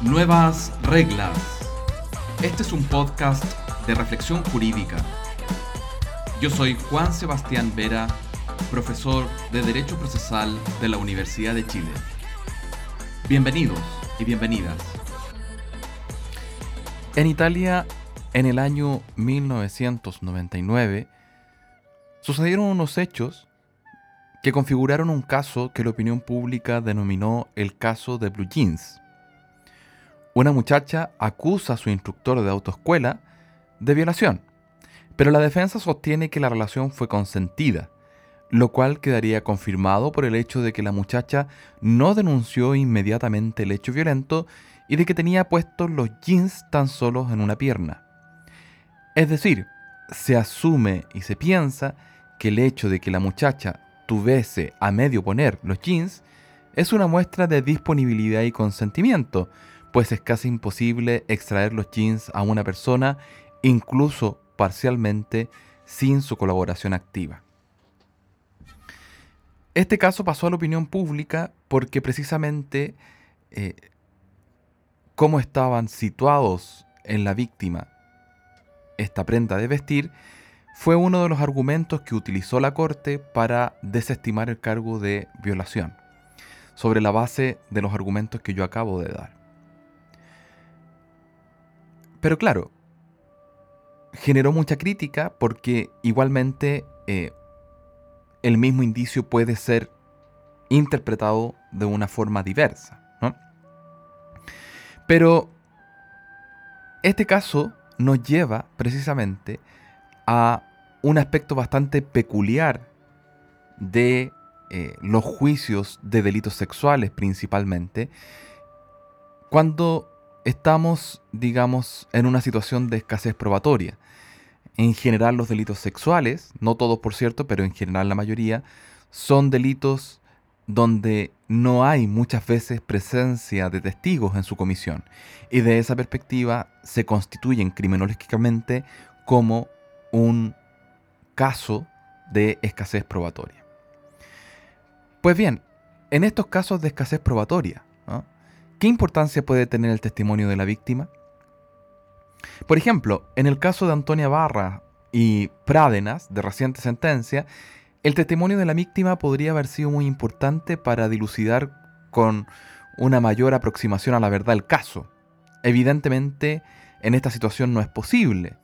Nuevas reglas. Este es un podcast de reflexión jurídica. Yo soy Juan Sebastián Vera, profesor de Derecho Procesal de la Universidad de Chile. Bienvenidos y bienvenidas. En Italia, en el año 1999, sucedieron unos hechos que configuraron un caso que la opinión pública denominó el caso de Blue Jeans. Una muchacha acusa a su instructor de autoescuela de violación, pero la defensa sostiene que la relación fue consentida, lo cual quedaría confirmado por el hecho de que la muchacha no denunció inmediatamente el hecho violento y de que tenía puestos los jeans tan solos en una pierna. Es decir, se asume y se piensa que el hecho de que la muchacha a medio poner los jeans es una muestra de disponibilidad y consentimiento, pues es casi imposible extraer los jeans a una persona, incluso parcialmente, sin su colaboración activa. Este caso pasó a la opinión pública porque precisamente eh, cómo estaban situados en la víctima esta prenda de vestir fue uno de los argumentos que utilizó la Corte para desestimar el cargo de violación, sobre la base de los argumentos que yo acabo de dar. Pero claro, generó mucha crítica porque igualmente eh, el mismo indicio puede ser interpretado de una forma diversa. Pero este caso nos lleva precisamente a un aspecto bastante peculiar de eh, los juicios de delitos sexuales principalmente, cuando estamos, digamos, en una situación de escasez probatoria. En general los delitos sexuales, no todos por cierto, pero en general la mayoría, son delitos donde no hay muchas veces presencia de testigos en su comisión y de esa perspectiva se constituyen criminológicamente como un caso de escasez probatoria. Pues bien, en estos casos de escasez probatoria, ¿qué importancia puede tener el testimonio de la víctima? Por ejemplo, en el caso de Antonia Barra y Prádenas, de reciente sentencia, el testimonio de la víctima podría haber sido muy importante para dilucidar con una mayor aproximación a la verdad el caso. Evidentemente, en esta situación no es posible,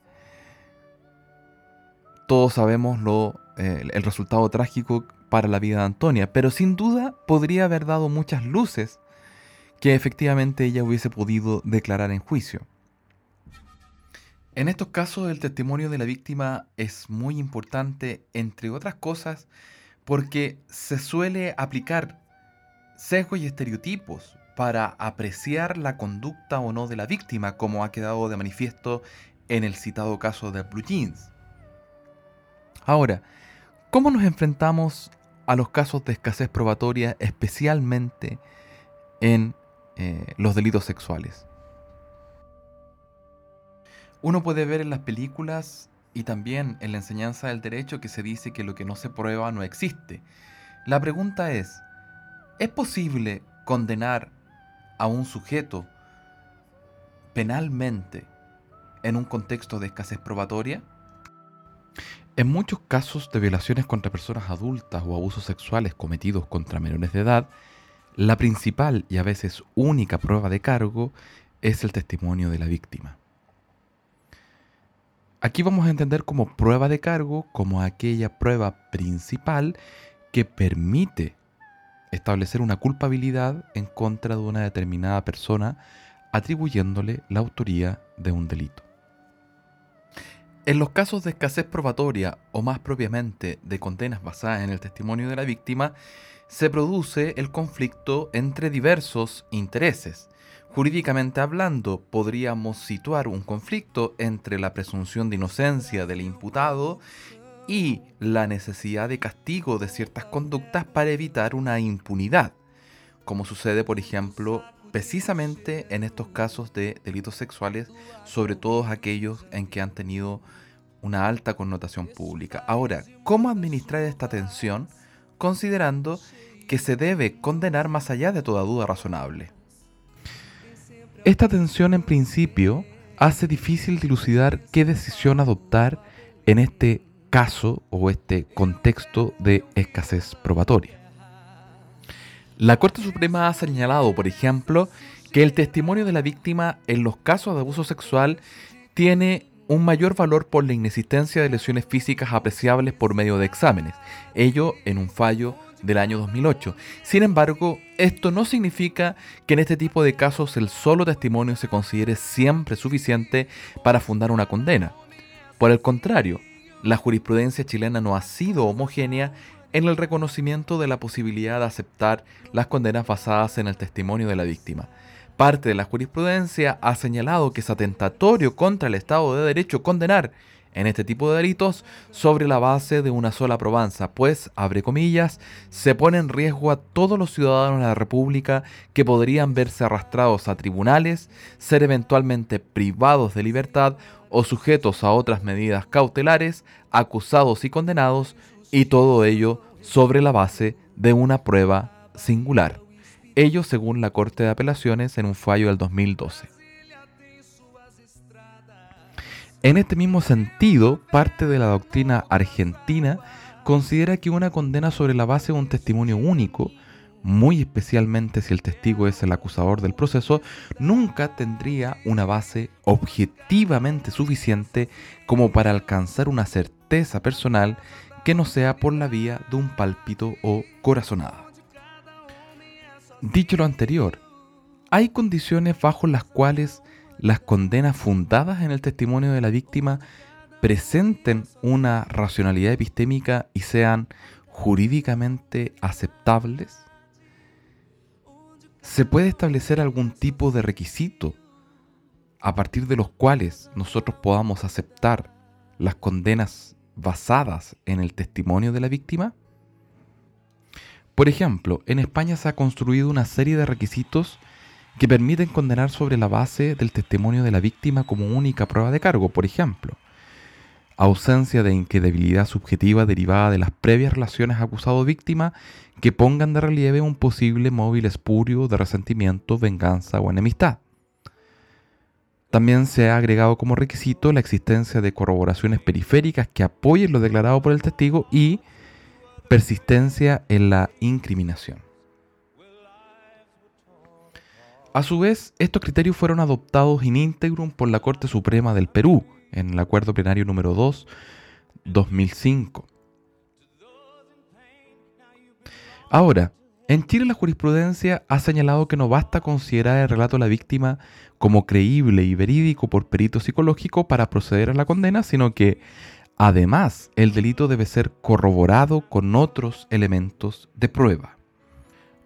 todos sabemos lo, eh, el resultado trágico para la vida de Antonia, pero sin duda podría haber dado muchas luces que efectivamente ella hubiese podido declarar en juicio. En estos casos el testimonio de la víctima es muy importante, entre otras cosas, porque se suele aplicar sesgos y estereotipos para apreciar la conducta o no de la víctima, como ha quedado de manifiesto en el citado caso de Blue Jeans. Ahora, ¿cómo nos enfrentamos a los casos de escasez probatoria, especialmente en eh, los delitos sexuales? Uno puede ver en las películas y también en la enseñanza del derecho que se dice que lo que no se prueba no existe. La pregunta es, ¿es posible condenar a un sujeto penalmente en un contexto de escasez probatoria? En muchos casos de violaciones contra personas adultas o abusos sexuales cometidos contra menores de edad, la principal y a veces única prueba de cargo es el testimonio de la víctima. Aquí vamos a entender como prueba de cargo como aquella prueba principal que permite establecer una culpabilidad en contra de una determinada persona atribuyéndole la autoría de un delito. En los casos de escasez probatoria o más propiamente de condenas basadas en el testimonio de la víctima, se produce el conflicto entre diversos intereses. Jurídicamente hablando, podríamos situar un conflicto entre la presunción de inocencia del imputado y la necesidad de castigo de ciertas conductas para evitar una impunidad, como sucede, por ejemplo, precisamente en estos casos de delitos sexuales, sobre todo aquellos en que han tenido una alta connotación pública. Ahora, ¿cómo administrar esta tensión considerando que se debe condenar más allá de toda duda razonable. Esta tensión en principio hace difícil dilucidar qué decisión adoptar en este caso o este contexto de escasez probatoria. La Corte Suprema ha señalado, por ejemplo, que el testimonio de la víctima en los casos de abuso sexual tiene un mayor valor por la inexistencia de lesiones físicas apreciables por medio de exámenes, ello en un fallo del año 2008. Sin embargo, esto no significa que en este tipo de casos el solo testimonio se considere siempre suficiente para fundar una condena. Por el contrario, la jurisprudencia chilena no ha sido homogénea en el reconocimiento de la posibilidad de aceptar las condenas basadas en el testimonio de la víctima. Parte de la jurisprudencia ha señalado que es atentatorio contra el Estado de Derecho condenar en este tipo de delitos sobre la base de una sola probanza, pues, abre comillas, se pone en riesgo a todos los ciudadanos de la República que podrían verse arrastrados a tribunales, ser eventualmente privados de libertad o sujetos a otras medidas cautelares, acusados y condenados, y todo ello sobre la base de una prueba singular. Ello según la Corte de Apelaciones en un fallo del 2012. En este mismo sentido, parte de la doctrina argentina considera que una condena sobre la base de un testimonio único, muy especialmente si el testigo es el acusador del proceso, nunca tendría una base objetivamente suficiente como para alcanzar una certeza personal que no sea por la vía de un pálpito o corazonada. Dicho lo anterior, hay condiciones bajo las cuales las condenas fundadas en el testimonio de la víctima presenten una racionalidad epistémica y sean jurídicamente aceptables? ¿Se puede establecer algún tipo de requisito a partir de los cuales nosotros podamos aceptar las condenas basadas en el testimonio de la víctima? Por ejemplo, en España se ha construido una serie de requisitos que permiten condenar sobre la base del testimonio de la víctima como única prueba de cargo. Por ejemplo, ausencia de incredibilidad subjetiva derivada de las previas relaciones acusado-víctima que pongan de relieve un posible móvil espurio de resentimiento, venganza o enemistad. También se ha agregado como requisito la existencia de corroboraciones periféricas que apoyen lo declarado por el testigo y persistencia en la incriminación. A su vez, estos criterios fueron adoptados in integrum por la Corte Suprema del Perú en el Acuerdo Plenario número 2, 2005. Ahora, en Chile la jurisprudencia ha señalado que no basta considerar el relato de la víctima como creíble y verídico por perito psicológico para proceder a la condena, sino que Además, el delito debe ser corroborado con otros elementos de prueba.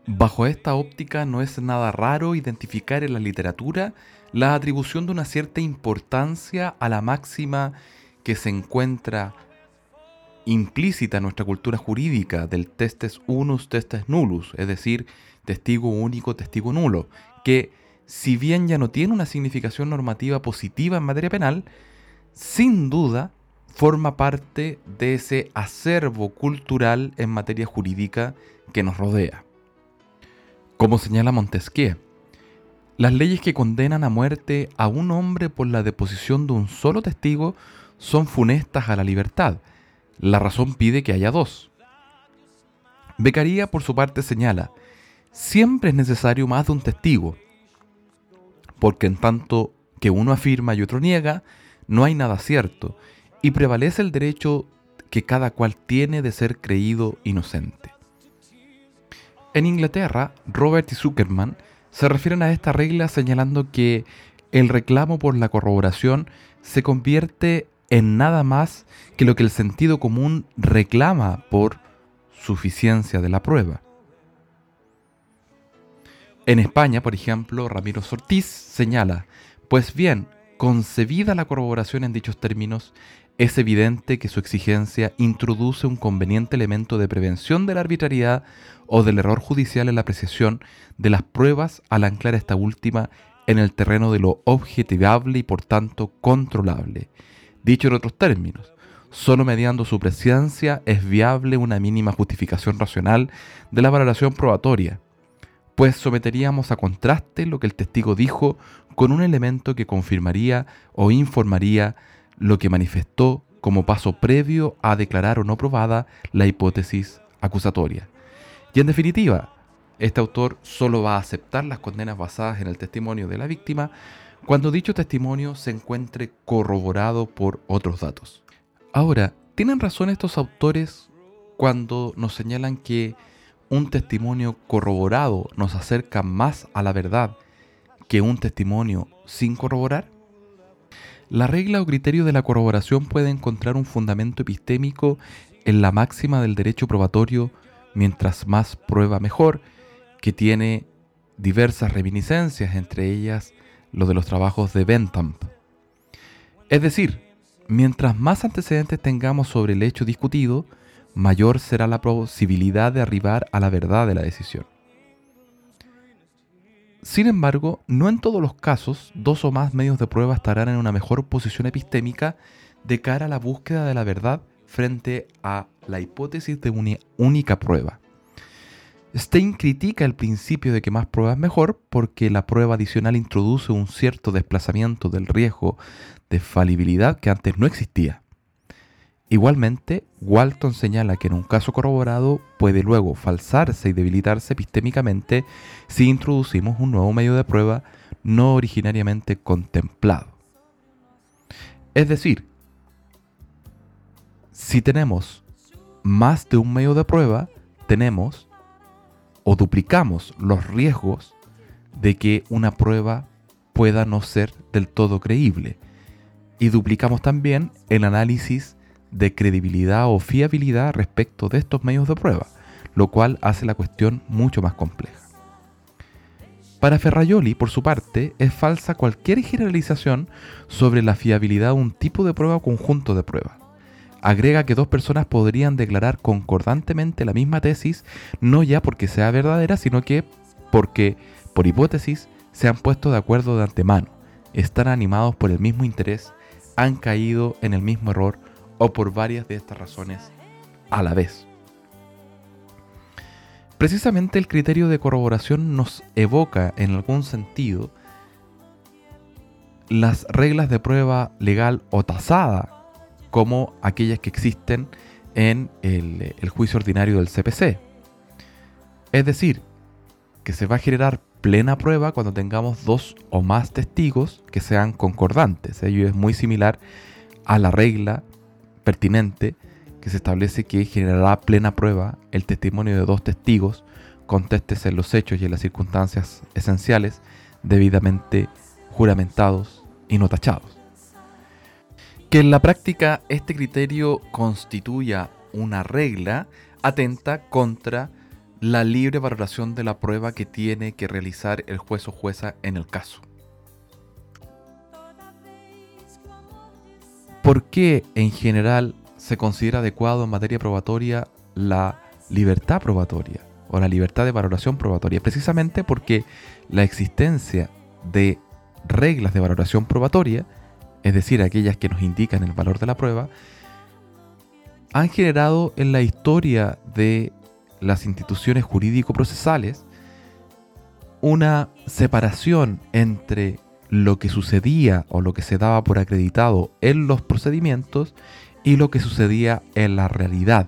Bajo esta óptica no es nada raro identificar en la literatura la atribución de una cierta importancia a la máxima que se encuentra implícita en nuestra cultura jurídica del testes unus, testes nullus, es decir, testigo único, testigo nulo, que si bien ya no tiene una significación normativa positiva en materia penal, sin duda forma parte de ese acervo cultural en materia jurídica que nos rodea. Como señala Montesquieu, las leyes que condenan a muerte a un hombre por la deposición de un solo testigo son funestas a la libertad. La razón pide que haya dos. Becaría, por su parte, señala, siempre es necesario más de un testigo, porque en tanto que uno afirma y otro niega, no hay nada cierto, y prevalece el derecho que cada cual tiene de ser creído inocente. En Inglaterra, Robert y Zuckerman se refieren a esta regla señalando que el reclamo por la corroboración se convierte en nada más que lo que el sentido común reclama por suficiencia de la prueba. En España, por ejemplo, Ramiro Ortiz señala, pues bien, concebida la corroboración en dichos términos, es evidente que su exigencia introduce un conveniente elemento de prevención de la arbitrariedad o del error judicial en la apreciación de las pruebas al anclar esta última en el terreno de lo objetivable y por tanto controlable. Dicho en otros términos, Solo mediando su presencia es viable una mínima justificación racional de la valoración probatoria, pues someteríamos a contraste lo que el testigo dijo con un elemento que confirmaría o informaría lo que manifestó como paso previo a declarar o no probada la hipótesis acusatoria. Y en definitiva, este autor solo va a aceptar las condenas basadas en el testimonio de la víctima cuando dicho testimonio se encuentre corroborado por otros datos. Ahora, ¿tienen razón estos autores cuando nos señalan que un testimonio corroborado nos acerca más a la verdad que un testimonio sin corroborar? La regla o criterio de la corroboración puede encontrar un fundamento epistémico en la máxima del derecho probatorio, mientras más prueba mejor, que tiene diversas reminiscencias, entre ellas lo de los trabajos de Bentham. Es decir, mientras más antecedentes tengamos sobre el hecho discutido, mayor será la posibilidad de arribar a la verdad de la decisión. Sin embargo, no en todos los casos dos o más medios de prueba estarán en una mejor posición epistémica de cara a la búsqueda de la verdad frente a la hipótesis de una única prueba. Stein critica el principio de que más prueba es mejor porque la prueba adicional introduce un cierto desplazamiento del riesgo de falibilidad que antes no existía. Igualmente, Walton señala que en un caso corroborado puede luego falsarse y debilitarse epistémicamente si introducimos un nuevo medio de prueba no originariamente contemplado. Es decir, si tenemos más de un medio de prueba, tenemos o duplicamos los riesgos de que una prueba pueda no ser del todo creíble. Y duplicamos también el análisis de credibilidad o fiabilidad respecto de estos medios de prueba, lo cual hace la cuestión mucho más compleja. Para Ferraioli, por su parte, es falsa cualquier generalización sobre la fiabilidad de un tipo de prueba o conjunto de pruebas. Agrega que dos personas podrían declarar concordantemente la misma tesis, no ya porque sea verdadera, sino que porque, por hipótesis, se han puesto de acuerdo de antemano, están animados por el mismo interés, han caído en el mismo error o por varias de estas razones a la vez. Precisamente el criterio de corroboración nos evoca en algún sentido las reglas de prueba legal o tasada como aquellas que existen en el, juicio ordinario del CPC. Es decir, que se va a generar plena prueba cuando tengamos dos o más testigos que sean concordantes. Ello es muy similar a la regla pertinente que se establece que generará plena prueba el testimonio de dos testigos contestes en los hechos y en las circunstancias esenciales debidamente juramentados y no tachados. Que en la práctica este criterio constituya una regla atenta contra la libre valoración de la prueba que tiene que realizar el juez o jueza en el caso. ¿Por qué en general se considera adecuado en materia probatoria la libertad probatoria o la libertad de valoración probatoria? Precisamente porque la existencia de reglas de valoración probatoria, es decir, aquellas que nos indican el valor de la prueba, han generado en la historia de las instituciones jurídico-procesales una separación entre lo que sucedía o lo que se daba por acreditado en los procedimientos y lo que sucedía en la realidad.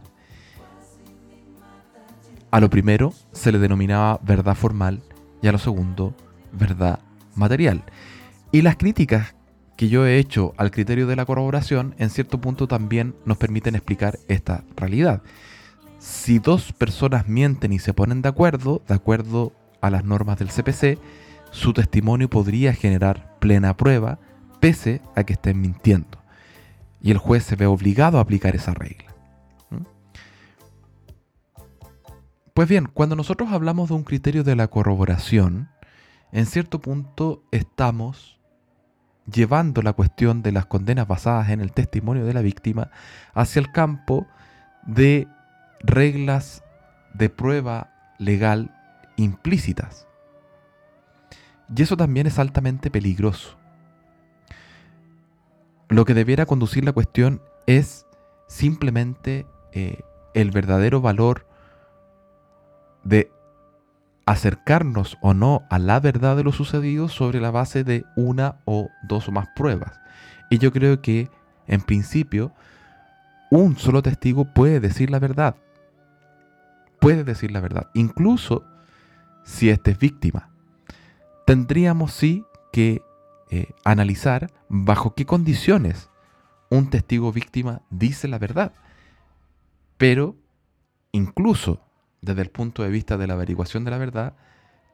A lo primero se le denominaba verdad formal y a lo segundo verdad material. Y las críticas que yo he hecho al criterio de la corroboración en cierto punto también nos permiten explicar esta realidad. Si dos personas mienten y se ponen de acuerdo, de acuerdo a las normas del CPC, su testimonio podría generar plena prueba pese a que estén mintiendo. Y el juez se ve obligado a aplicar esa regla. ¿Mm? Pues bien, cuando nosotros hablamos de un criterio de la corroboración, en cierto punto estamos llevando la cuestión de las condenas basadas en el testimonio de la víctima hacia el campo de reglas de prueba legal implícitas. Y eso también es altamente peligroso. Lo que debiera conducir la cuestión es simplemente eh, el verdadero valor de acercarnos o no a la verdad de lo sucedido sobre la base de una o dos o más pruebas. Y yo creo que, en principio, un solo testigo puede decir la verdad. Puede decir la verdad. Incluso si éste es víctima. Tendríamos sí que eh, analizar bajo qué condiciones un testigo víctima dice la verdad. Pero incluso desde el punto de vista de la averiguación de la verdad,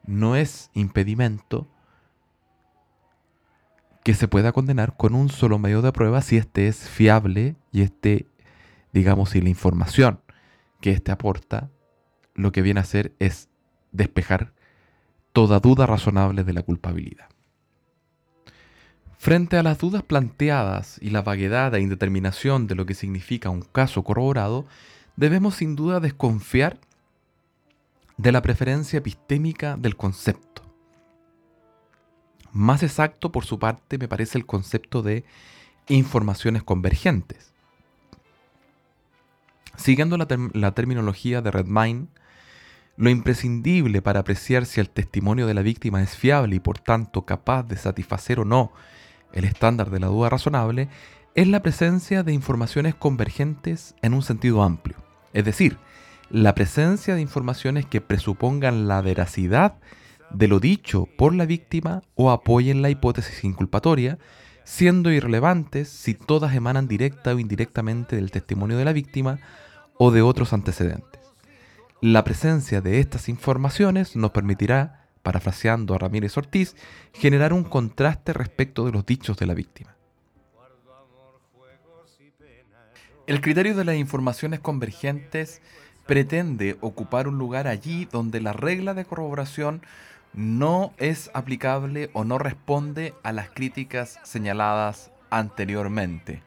no es impedimento que se pueda condenar con un solo medio de prueba si éste es fiable y este, digamos, si la información que éste aporta lo que viene a hacer es despejar toda duda razonable de la culpabilidad. Frente a las dudas planteadas y la vaguedad e indeterminación de lo que significa un caso corroborado, debemos sin duda desconfiar de la preferencia epistémica del concepto. Más exacto, por su parte, me parece el concepto de informaciones convergentes. Siguiendo la, la terminología de Redmine, lo imprescindible para apreciar si el testimonio de la víctima es fiable y por tanto capaz de satisfacer o no el estándar de la duda razonable es la presencia de informaciones convergentes en un sentido amplio. Es decir, la presencia de informaciones que presupongan la veracidad de lo dicho por la víctima o apoyen la hipótesis inculpatoria, siendo irrelevantes si todas emanan directa o indirectamente del testimonio de la víctima o de otros antecedentes. La presencia de estas informaciones nos permitirá, parafraseando a Ramírez Ortiz, generar un contraste respecto de los dichos de la víctima. El criterio de las informaciones convergentes pretende ocupar un lugar allí donde la regla de corroboración no es aplicable o no responde a las críticas señaladas anteriormente.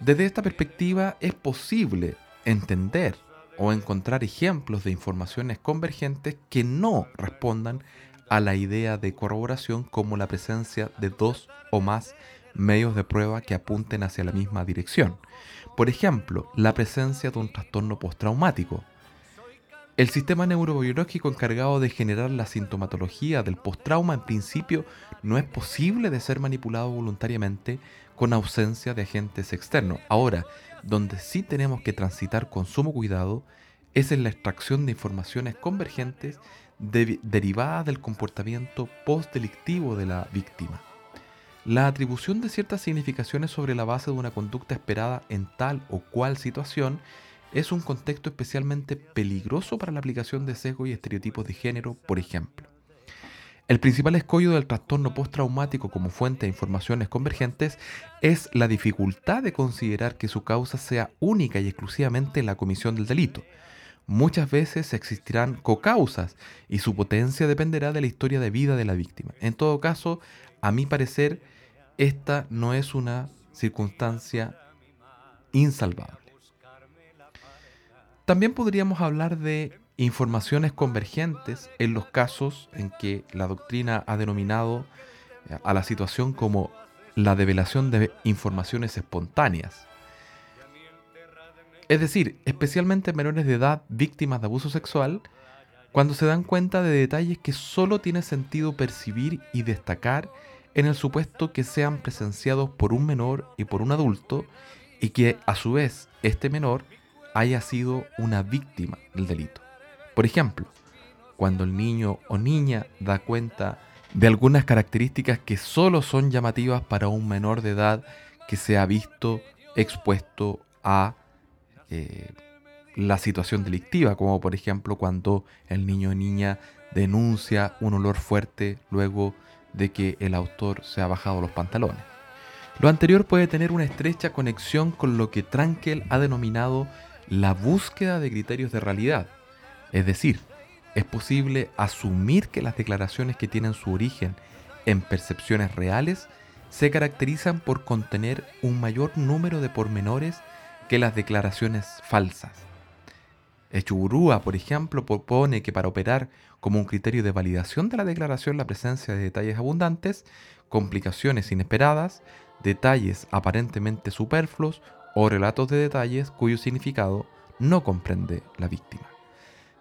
Desde esta perspectiva es posible entender o encontrar ejemplos de informaciones convergentes que no respondan a la idea de corroboración como la presencia de dos o más medios de prueba que apunten hacia la misma dirección. Por ejemplo, la presencia de un trastorno postraumático. El sistema neurobiológico encargado de generar la sintomatología del postrauma en principio no es posible de ser manipulado voluntariamente con ausencia de agentes externos. Ahora, donde sí tenemos que transitar con sumo cuidado es en la extracción de informaciones convergentes derivadas del comportamiento postdelictivo de la víctima. La atribución de ciertas significaciones sobre la base de una conducta esperada en tal o cual situación es un contexto especialmente peligroso para la aplicación de sesgos y estereotipos de género, por ejemplo. El principal escollo del trastorno postraumático como fuente de informaciones convergentes es la dificultad de considerar que su causa sea única y exclusivamente la comisión del delito. Muchas veces existirán cocausas y su potencia dependerá de la historia de vida de la víctima. En todo caso, a mi parecer, esta no es una circunstancia insalvable. También podríamos hablar de informaciones convergentes en los casos en que la doctrina ha denominado eh, a la situación como la develación de informaciones espontáneas. Es decir, especialmente menores de edad víctimas de abuso sexual, cuando se dan cuenta de detalles que solo tiene sentido percibir y destacar en el supuesto que sean presenciados por un menor y por un adulto y que a su vez este menor haya sido una víctima del delito. Por ejemplo, cuando el niño o niña da cuenta de algunas características que solo son llamativas para un menor de edad que se ha visto expuesto a eh, la situación delictiva, como por ejemplo cuando el niño o niña denuncia un olor fuerte luego de que el autor se ha bajado los pantalones. Lo anterior puede tener una estrecha conexión con lo que Trankel ha denominado la búsqueda de criterios de realidad. Es decir, es posible asumir que las declaraciones que tienen su origen en percepciones reales se caracterizan por contener un mayor número de pormenores que las declaraciones falsas. Echuburúa, por ejemplo, propone que para operar como un criterio de validación de la declaración la presencia de detalles abundantes, complicaciones inesperadas, detalles aparentemente superfluos o relatos de detalles cuyo significado no comprende la víctima.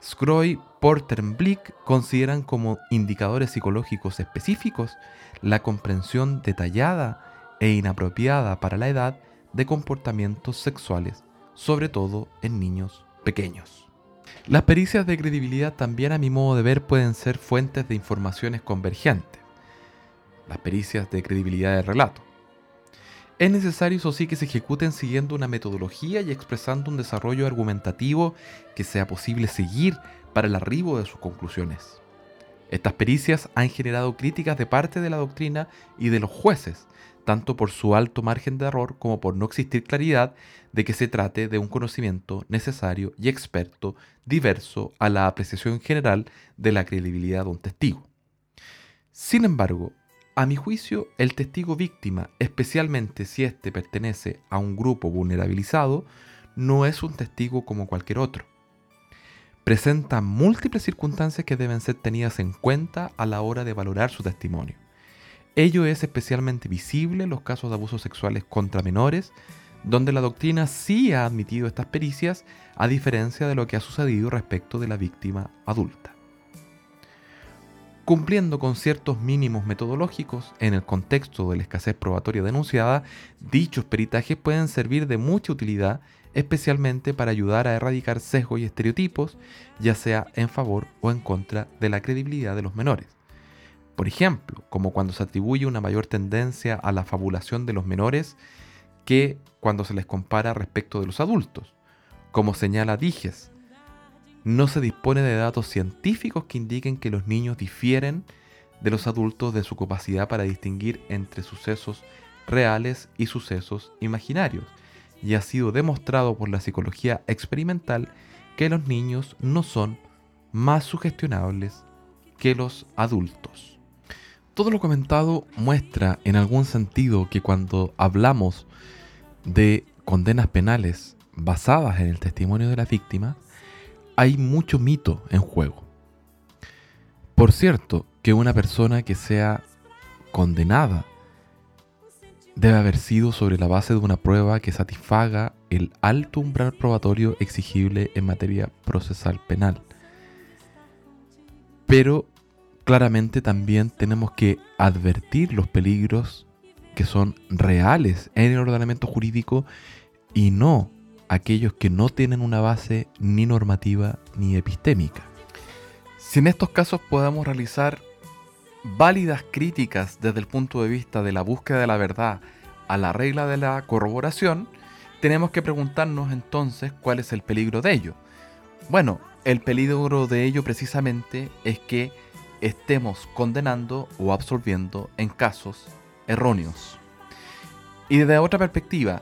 Scroy, Porter y Blick consideran como indicadores psicológicos específicos la comprensión detallada e inapropiada para la edad de comportamientos sexuales, sobre todo en niños pequeños. Las pericias de credibilidad también a mi modo de ver pueden ser fuentes de informaciones convergentes. Las pericias de credibilidad de relato. Es necesario, eso sí, que se ejecuten siguiendo una metodología y expresando un desarrollo argumentativo que sea posible seguir para el arribo de sus conclusiones. Estas pericias han generado críticas de parte de la doctrina y de los jueces, tanto por su alto margen de error como por no existir claridad de que se trate de un conocimiento necesario y experto diverso a la apreciación general de la credibilidad de un testigo. Sin embargo, a mi juicio, el testigo víctima, especialmente si éste pertenece a un grupo vulnerabilizado, no es un testigo como cualquier otro. Presenta múltiples circunstancias que deben ser tenidas en cuenta a la hora de valorar su testimonio. Ello es especialmente visible en los casos de abusos sexuales contra menores, donde la doctrina sí ha admitido estas pericias, a diferencia de lo que ha sucedido respecto de la víctima adulta. Cumpliendo con ciertos mínimos metodológicos en el contexto de la escasez probatoria denunciada, dichos peritajes pueden servir de mucha utilidad, especialmente para ayudar a erradicar sesgos y estereotipos, ya sea en favor o en contra de la credibilidad de los menores. Por ejemplo, como cuando se atribuye una mayor tendencia a la fabulación de los menores que cuando se les compara respecto de los adultos, como señala Dijes no se dispone de datos científicos que indiquen que los niños difieren de los adultos de su capacidad para distinguir entre sucesos reales y sucesos imaginarios, y ha sido demostrado por la psicología experimental que los niños no son más sugestionables que los adultos. Todo lo comentado muestra en algún sentido que cuando hablamos de condenas penales basadas en el testimonio de la víctima, hay mucho mito en juego. Por cierto, que una persona que sea condenada debe haber sido sobre la base de una prueba que satisfaga el alto umbral probatorio exigible en materia procesal penal. Pero claramente también tenemos que advertir los peligros que son reales en el ordenamiento jurídico y no aquellos que no tienen una base ni normativa ni epistémica. Si en estos casos podemos realizar válidas críticas desde el punto de vista de la búsqueda de la verdad a la regla de la corroboración, tenemos que preguntarnos entonces cuál es el peligro de ello. Bueno, el peligro de ello precisamente es que estemos condenando o absolviendo en casos erróneos. Y desde otra perspectiva,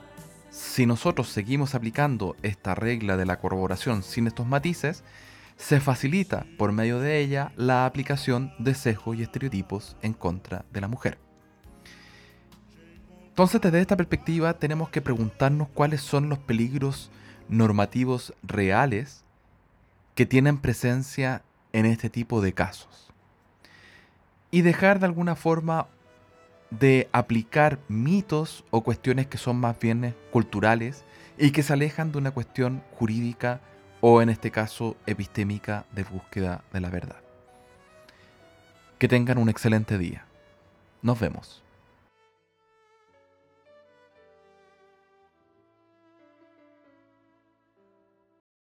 si nosotros seguimos aplicando esta regla de la corroboración sin estos matices, se facilita por medio de ella la aplicación de sesgos y estereotipos en contra de la mujer. Entonces, desde esta perspectiva, tenemos que preguntarnos cuáles son los peligros normativos reales que tienen presencia en este tipo de casos. Y dejar de alguna forma de aplicar mitos o cuestiones que son más bien culturales y que se alejan de una cuestión jurídica o en este caso epistémica de búsqueda de la verdad. Que tengan un excelente día. Nos vemos.